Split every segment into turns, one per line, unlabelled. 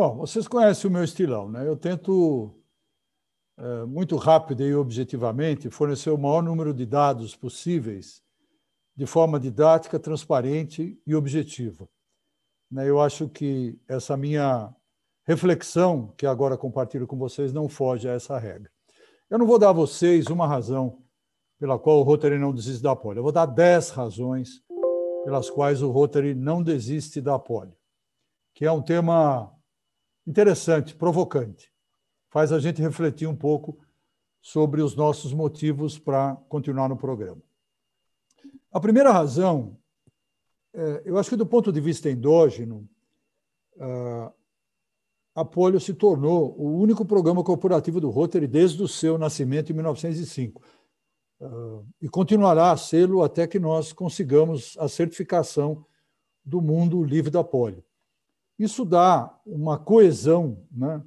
Bom, vocês conhecem o meu estilão, né? Eu tento, é, muito rápido e objetivamente, fornecer o maior número de dados possíveis de forma didática, transparente e objetiva. Né? Eu acho que essa minha reflexão, que agora compartilho com vocês, não foge a essa regra. Eu não vou dar a vocês uma razão pela qual o Rotary não desiste da polio. Eu vou dar dez razões pelas quais o Rotary não desiste da polio, que é um tema interessante, provocante. Faz a gente refletir um pouco sobre os nossos motivos para continuar no programa. A primeira razão, é, eu acho que do ponto de vista endógeno, a polio se tornou o único programa corporativo do Rotary desde o seu nascimento em 1905 uh, e continuará a sê-lo até que nós consigamos a certificação do mundo livre da polio. Isso dá uma coesão, né?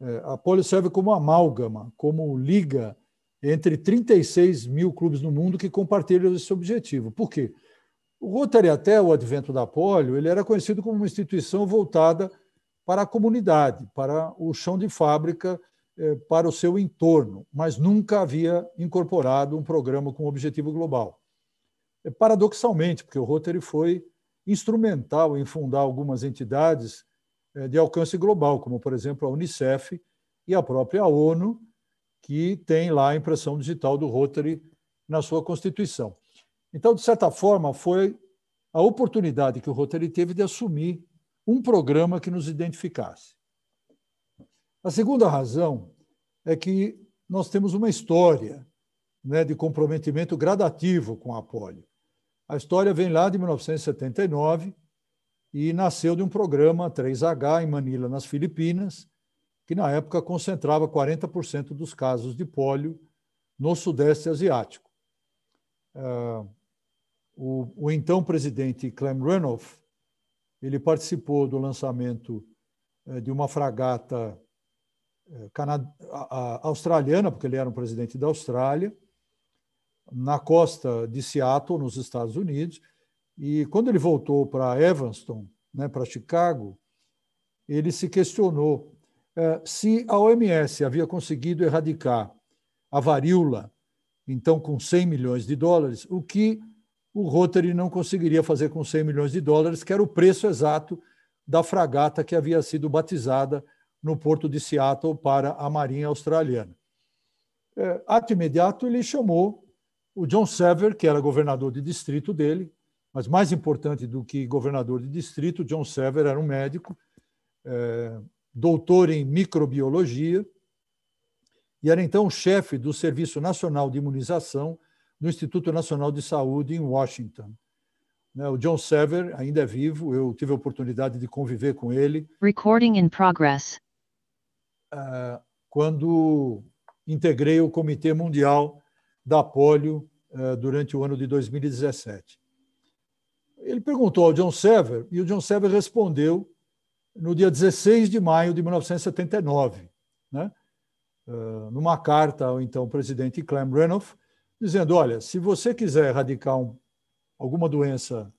É, a polio serve como amálgama, como liga entre 36 mil clubes no mundo que compartilham esse objetivo. Por quê? O Rotary, até o advento da polio, ele era conhecido como uma instituição voltada para a comunidade, para o chão de fábrica é, para o seu entorno, mas nunca havia incorporado um programa com objetivo global. É, paradoxalmente, porque o Rotary foi instrumental em fundar algumas entidades é, de alcance global, como, por exemplo, a Unicef e a própria ONU, que tem lá a impressão digital do Rotary na sua Constituição. Então, de certa forma, foi a oportunidade que o Rotary teve de assumir um programa que nos identificasse. A segunda razão é que nós temos uma história né, de comprometimento gradativo com a polio. A história vem lá de 1979 e nasceu de um programa 3H em Manila, nas Filipinas, que na época concentrava 40% dos casos de polio no Sudeste Asiático. Uh, o, o, então presidente Clem Renoff ele participou do lançamento uh, de uma fragata australiana, porque ele era um presidente da Austrália, na costa de Seattle, nos Estados Unidos. E quando ele voltou para Evanston, né, para Chicago, ele se questionou eh, se a OMS havia conseguido erradicar a varíola, então com 100 milhões de dólares, o que o Rotary não conseguiria fazer com 100 milhões de dólares, que era o preço exato da fragata que havia sido batizada no porto de Seattle para a Marinha Australiana. É, ato imediato, ele chamou o John Sever, que era governador de distrito dele, mas mais importante do que governador de distrito, John Sever era um médico, é, doutor em microbiologia, e era então chefe do Serviço Nacional de Imunização no Instituto Nacional de Saúde em Washington. Né, o John Sever ainda é vivo, eu tive a oportunidade de conviver com ele.
Recording in progress.
Ah, quando integrei o Comitê Mundial da Polio ah, durante o ano de 2017. Ele perguntou ao John Sever e o John Sever respondeu no dia 16 de maio de 1979, né? Ah, numa carta ao então presidente Clem Renoff, dizendo: olha, se você quiser erradicar um, alguma doença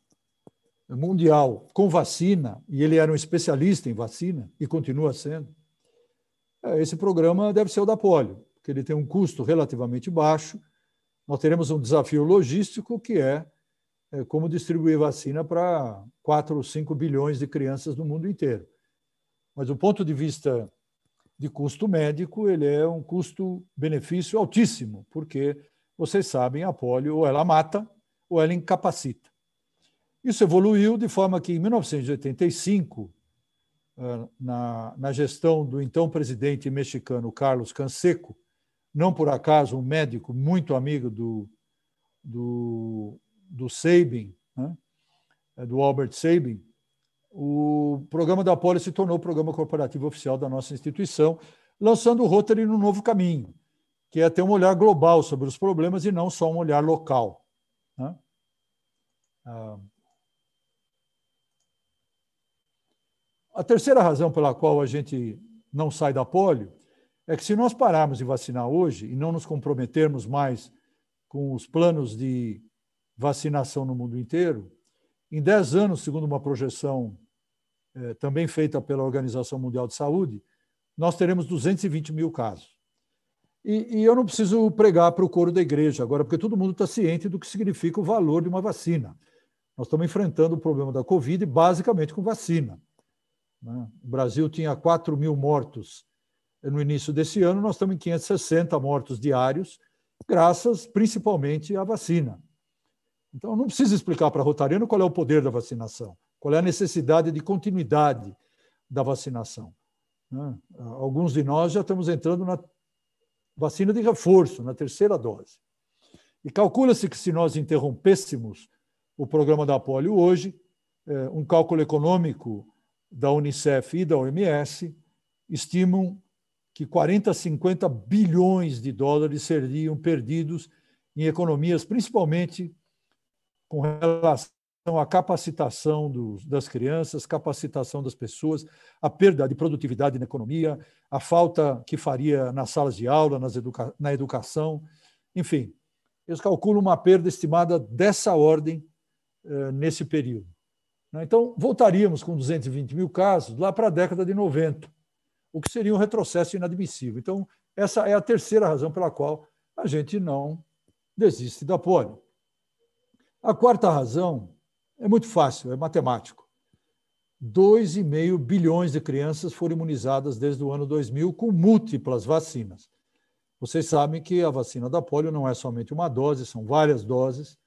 mundial com vacina, e ele era um especialista em vacina e continua sendo, é, esse programa deve ser o da polio, porque ele tem um custo relativamente baixo. Nós teremos um desafio logístico que é, é como distribuir vacina para 4 ou 5 bilhões de crianças no mundo inteiro. Mas do ponto de vista de custo médico, ele é um custo-benefício altíssimo, porque vocês sabem, a polio ou ela mata ou ela incapacita. Isso evoluiu de forma que, em 1985, ah, na, na gestão do então presidente mexicano Carlos Canseco, não por acaso um médico muito amigo do, do, do Sabin, né? É, do Albert Sabin, o programa da Poli se tornou o programa corporativo oficial da nossa instituição, lançando o Rotary no novo caminho, que é ter um olhar global sobre os problemas e não só um olhar local. Né? Ah, A terceira razão pela qual a gente não sai da polio é que se nós pararmos de vacinar hoje e não nos comprometermos mais com os planos de vacinação no mundo inteiro, em 10 anos, segundo uma projeção é, também feita pela Organização Mundial de Saúde, nós teremos 220 mil casos. E, e eu não preciso pregar para o coro da igreja agora, porque todo mundo está ciente do que significa o valor de uma vacina. Nós estamos enfrentando o problema da Covid basicamente com vacina. Né? O Brasil tinha 4 mil mortos no início desse ano, nós estamos em 560 mortos diários, graças principalmente à vacina. Então, não precisa explicar para Rotariano qual é o poder da vacinação, qual é a necessidade de continuidade da vacinação. Né? Alguns de nós já estamos entrando na vacina de reforço, na terceira dose. E calcula-se que se nós interrompêssemos o programa da polio hoje, é, um cálculo econômico da Unicef e da OMS estimam que 40 a 50 bilhões de dólares seriam perdidos em economias, principalmente com relação à capacitação dos, das crianças, capacitação das pessoas, a perda de produtividade na economia, a falta que faria nas salas de aula, educa na educação, enfim. Eles calculam uma perda estimada dessa ordem eh, nesse período. Né? Então, voltaríamos com 220 mil casos lá para a década de 90, o que seria um retrocesso inadmissível. Então, essa é a terceira razão pela qual a gente não desiste da polio. A quarta razão é muito fácil, é matemático. 2,5 bilhões de crianças foram imunizadas desde o ano 2000 com múltiplas vacinas. Vocês sabem que a vacina da polio não é somente uma dose, são várias doses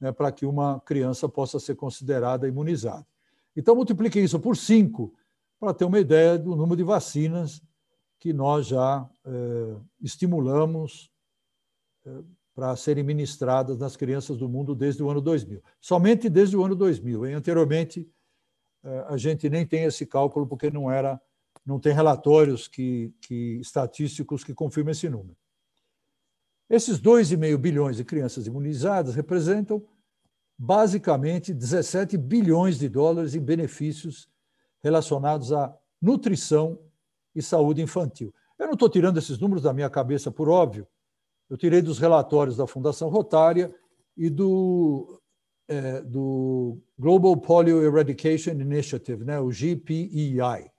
né, para que uma criança possa ser considerada imunizada. Então, multiplique isso por cinco para ter uma ideia do número de vacinas que nós já eh, estimulamos eh, para serem ministradas nas crianças do mundo desde o ano 2000. Somente desde o ano 2000. Hein? Anteriormente, eh, a gente nem tem esse cálculo porque não era, não tem relatórios que, que estatísticos que confirmam esse número. Esses 2,5 bilhões de crianças imunizadas representam basicamente 17 bilhões de dólares em benefícios relacionados à nutrição e saúde infantil. Eu não estou tirando esses números da minha cabeça por óbvio, eu tirei dos relatórios da Fundação Rotária e do, é, do Global Polio Eradication Initiative, né, o GPEI,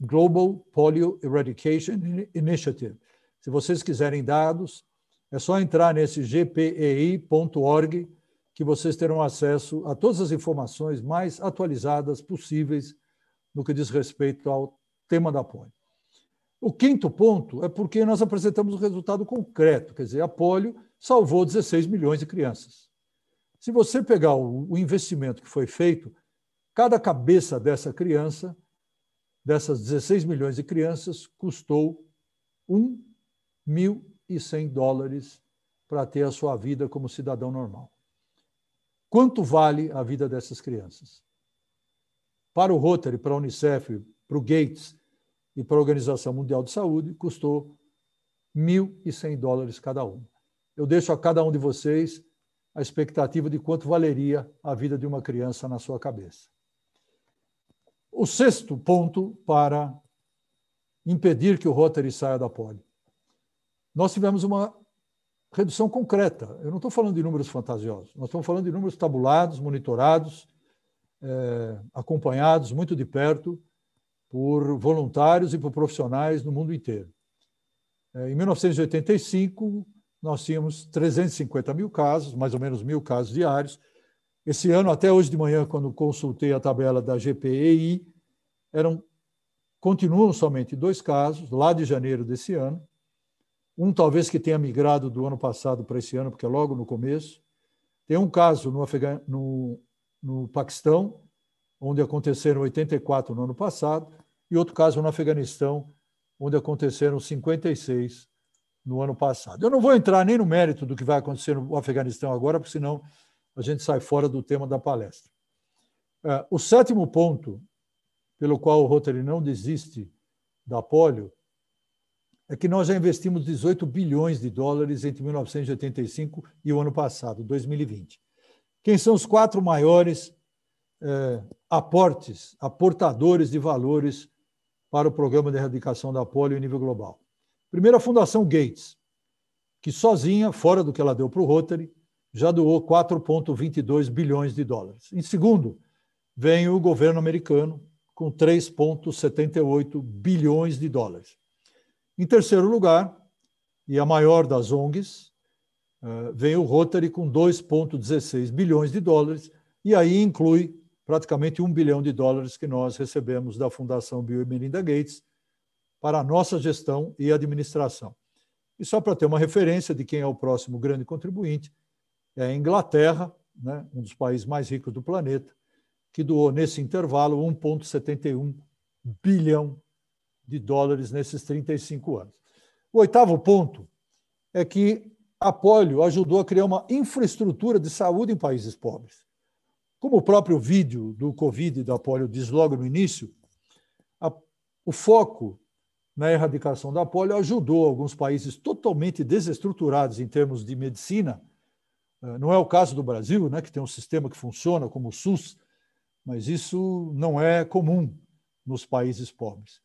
Global Polio Eradication Initiative. Se vocês quiserem dados, é só entrar nesse gpei.org que vocês terão acesso a todas as informações mais atualizadas possíveis no que diz respeito ao tema da polio. O quinto ponto é porque nós apresentamos um resultado concreto, quer dizer, a polio salvou 16 milhões de crianças. Se você pegar o investimento que foi feito, cada cabeça dessa criança, dessas 16 milhões de crianças, custou 1 e 100 dólares para ter a sua vida como cidadão normal. Quanto vale a vida dessas crianças? Para o Rotary, para a Unicef, para o Gates e para a Organização Mundial de Saúde, custou 1.100 dólares cada um. Eu deixo a cada um de vocês a expectativa de quanto valeria a vida de uma criança na sua cabeça. O sexto ponto para impedir que o Rotary saia da poli nós tivemos uma redução concreta. Eu não estou falando de números fantasiosos, nós estamos falando de números tabulados, monitorados, é, acompanhados muito de perto por voluntários e por profissionais no mundo inteiro. É, em 1985, nós tínhamos 350 mil casos, mais ou menos mil casos diários. Esse ano, até hoje de manhã, quando consultei a tabela da GPEI, eram continuam somente dois casos, lá de janeiro desse ano, um talvez que tenha migrado do ano passado para esse ano, porque é logo no começo. Tem um caso no, Afega no, no Paquistão, onde aconteceram 84 no ano passado, e outro caso no Afeganistão, onde aconteceram 56 no ano passado. Eu não vou entrar nem no mérito do que vai acontecer no Afeganistão agora, porque senão a gente sai fora do tema da palestra. É, o sétimo ponto pelo qual o Rotary não desiste da polio é que nós já investimos 18 bilhões de dólares entre 1985 e o ano passado, 2020. Quem são os quatro maiores é, aportes, aportadores de valores para o programa de erradicação da polio em nível global? Primeiro, a Fundação Gates, que sozinha, fora do que ela deu para o Rotary, já doou 4,22 bilhões de dólares. Em segundo, vem o governo americano, com 3,78 bilhões de dólares. Em terceiro lugar, e a maior das ONGs, vem o Rotary com 2,16 bilhões de dólares, e aí inclui praticamente um bilhão de dólares que nós recebemos da Fundação Bill e Melinda Gates para a nossa gestão e administração. E só para ter uma referência de quem é o próximo grande contribuinte, é a Inglaterra, né, um dos países mais ricos do planeta, que doou nesse intervalo 1,71 bilhão de dólares nesses 35 anos. O oitavo ponto é que a polio ajudou a criar uma infraestrutura de saúde em países pobres. Como o próprio vídeo do Covid da polio diz logo no início, a, o foco na erradicação da polio ajudou alguns países totalmente desestruturados em termos de medicina. Eh, não é o caso do Brasil, né, que tem um sistema que funciona como o SUS, mas isso não é comum nos países pobres.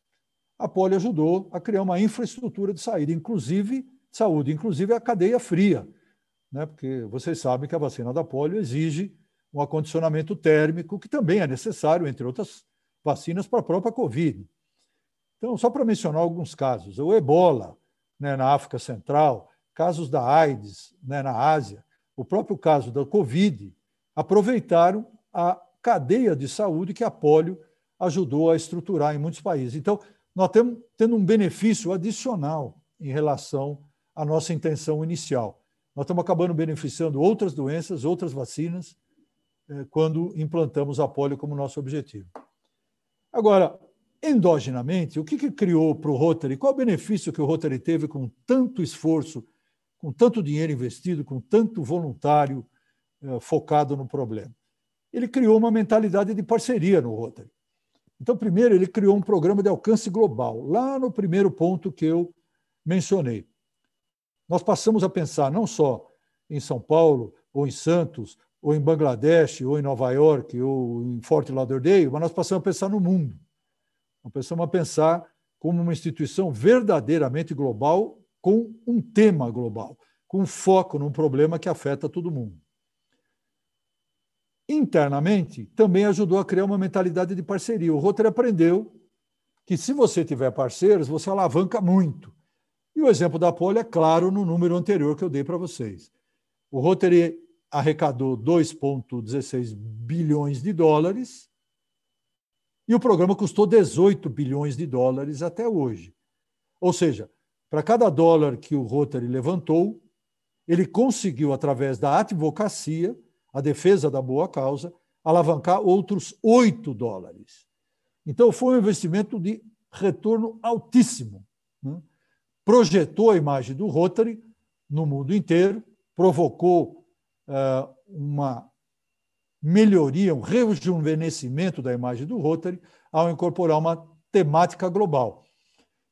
A polio ajudou a criar uma infraestrutura de saída, inclusive saúde, inclusive a cadeia fria, né? porque vocês sabem que a vacina da polio exige um acondicionamento térmico, que também é necessário, entre outras vacinas, para a própria Covid. Então, só para mencionar alguns casos, o ebola né, na África Central, casos da AIDS né, na Ásia, o próprio caso da Covid, aproveitaram a cadeia de saúde que a polio ajudou a estruturar em muitos países. Então, nós temos tendo um benefício adicional em relação à nossa intenção inicial. Nós estamos acabando beneficiando outras doenças, outras vacinas, eh, quando implantamos a polio como nosso objetivo. Agora, endogenamente, o que, que criou para o Rotary? Qual o benefício que o Rotary teve com tanto esforço, com tanto dinheiro investido, com tanto voluntário eh, focado no problema? ele criou uma mentalidade de parceria no Rotary. Então, primeiro, ele criou um programa de alcance global, lá no primeiro ponto que eu mencionei. Nós passamos a pensar não só em São Paulo, ou em Santos, ou em Bangladesh, ou em Nova York, ou em Fort Lauderdale, mas nós passamos a pensar no mundo. Nós passamos a pensar como uma instituição verdadeiramente global, com um tema global, com foco num problema que afeta todo mundo internamente, também ajudou a criar uma mentalidade de parceria. O Rotary aprendeu que se você tiver parceiros, você alavanca muito. E o exemplo da Poli é claro no número anterior que eu dei para vocês. O Rotary arrecadou 2,16 bilhões de dólares e o programa custou 18 bilhões de dólares até hoje. Ou seja, para cada dólar que o Rotary levantou, ele conseguiu, através da advocacia, a defesa da boa causa, alavancar outros 8 dólares. Então, foi um investimento de retorno altíssimo. Né? Projetou a imagem do Rotary no mundo inteiro, provocou uh, uma melhoria, um rejuvenescimento da imagem do Rotary ao incorporar uma temática global.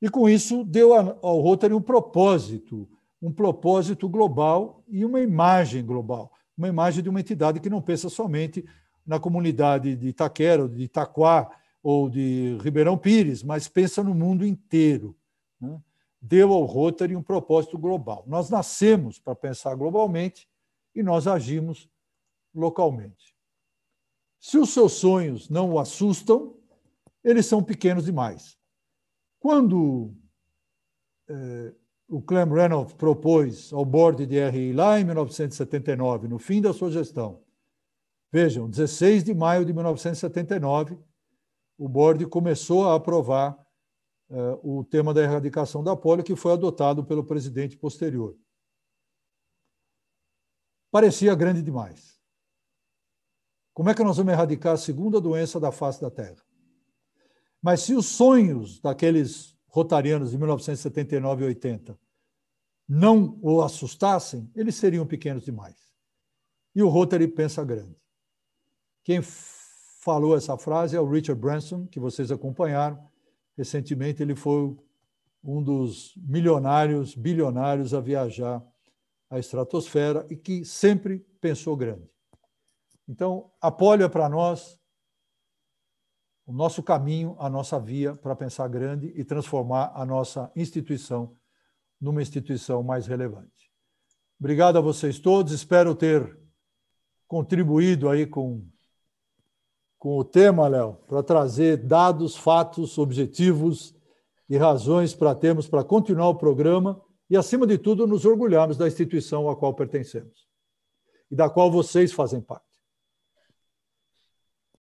E com isso deu ao Rotary um propósito, um propósito global e uma imagem global uma imagem de uma entidade que não pensa somente na comunidade de Itaquera, de Itaquá ou de Ribeirão Pires, mas pensa no mundo inteiro. Né? Deu ao Rotary um propósito global. Nós nascemos para pensar globalmente e nós agimos localmente. Se os seus sonhos não o assustam, eles são pequenos demais. Quando é, o Clem Reynolds propôs ao board de RI lá em 1979, no fim da sua gestão. Vejam, 16 de maio de 1979, o board começou a aprovar o tema da erradicação da polio, que foi adotado pelo presidente posterior. Parecia grande demais. Como é que nós vamos erradicar a segunda doença da face da Terra? Mas se os sonhos daqueles rotarianos de 1979 e 80 não o assustassem, eles seriam pequenos demais. E o Rotary pensa grande. Quem falou essa frase é o Richard Branson, que vocês acompanharam. Recentemente, ele foi um dos milionários, bilionários a viajar à estratosfera e que sempre pensou grande. Então, apoio é para nós o nosso caminho, a nossa via para pensar grande e transformar a nossa instituição numa instituição mais relevante. Obrigado a vocês todos, espero ter contribuído aí com, com o tema, Léo, para trazer dados, fatos, objetivos e razões para termos para continuar o programa e, acima de tudo, nos orgulharmos da instituição a qual pertencemos e da qual vocês fazem parte.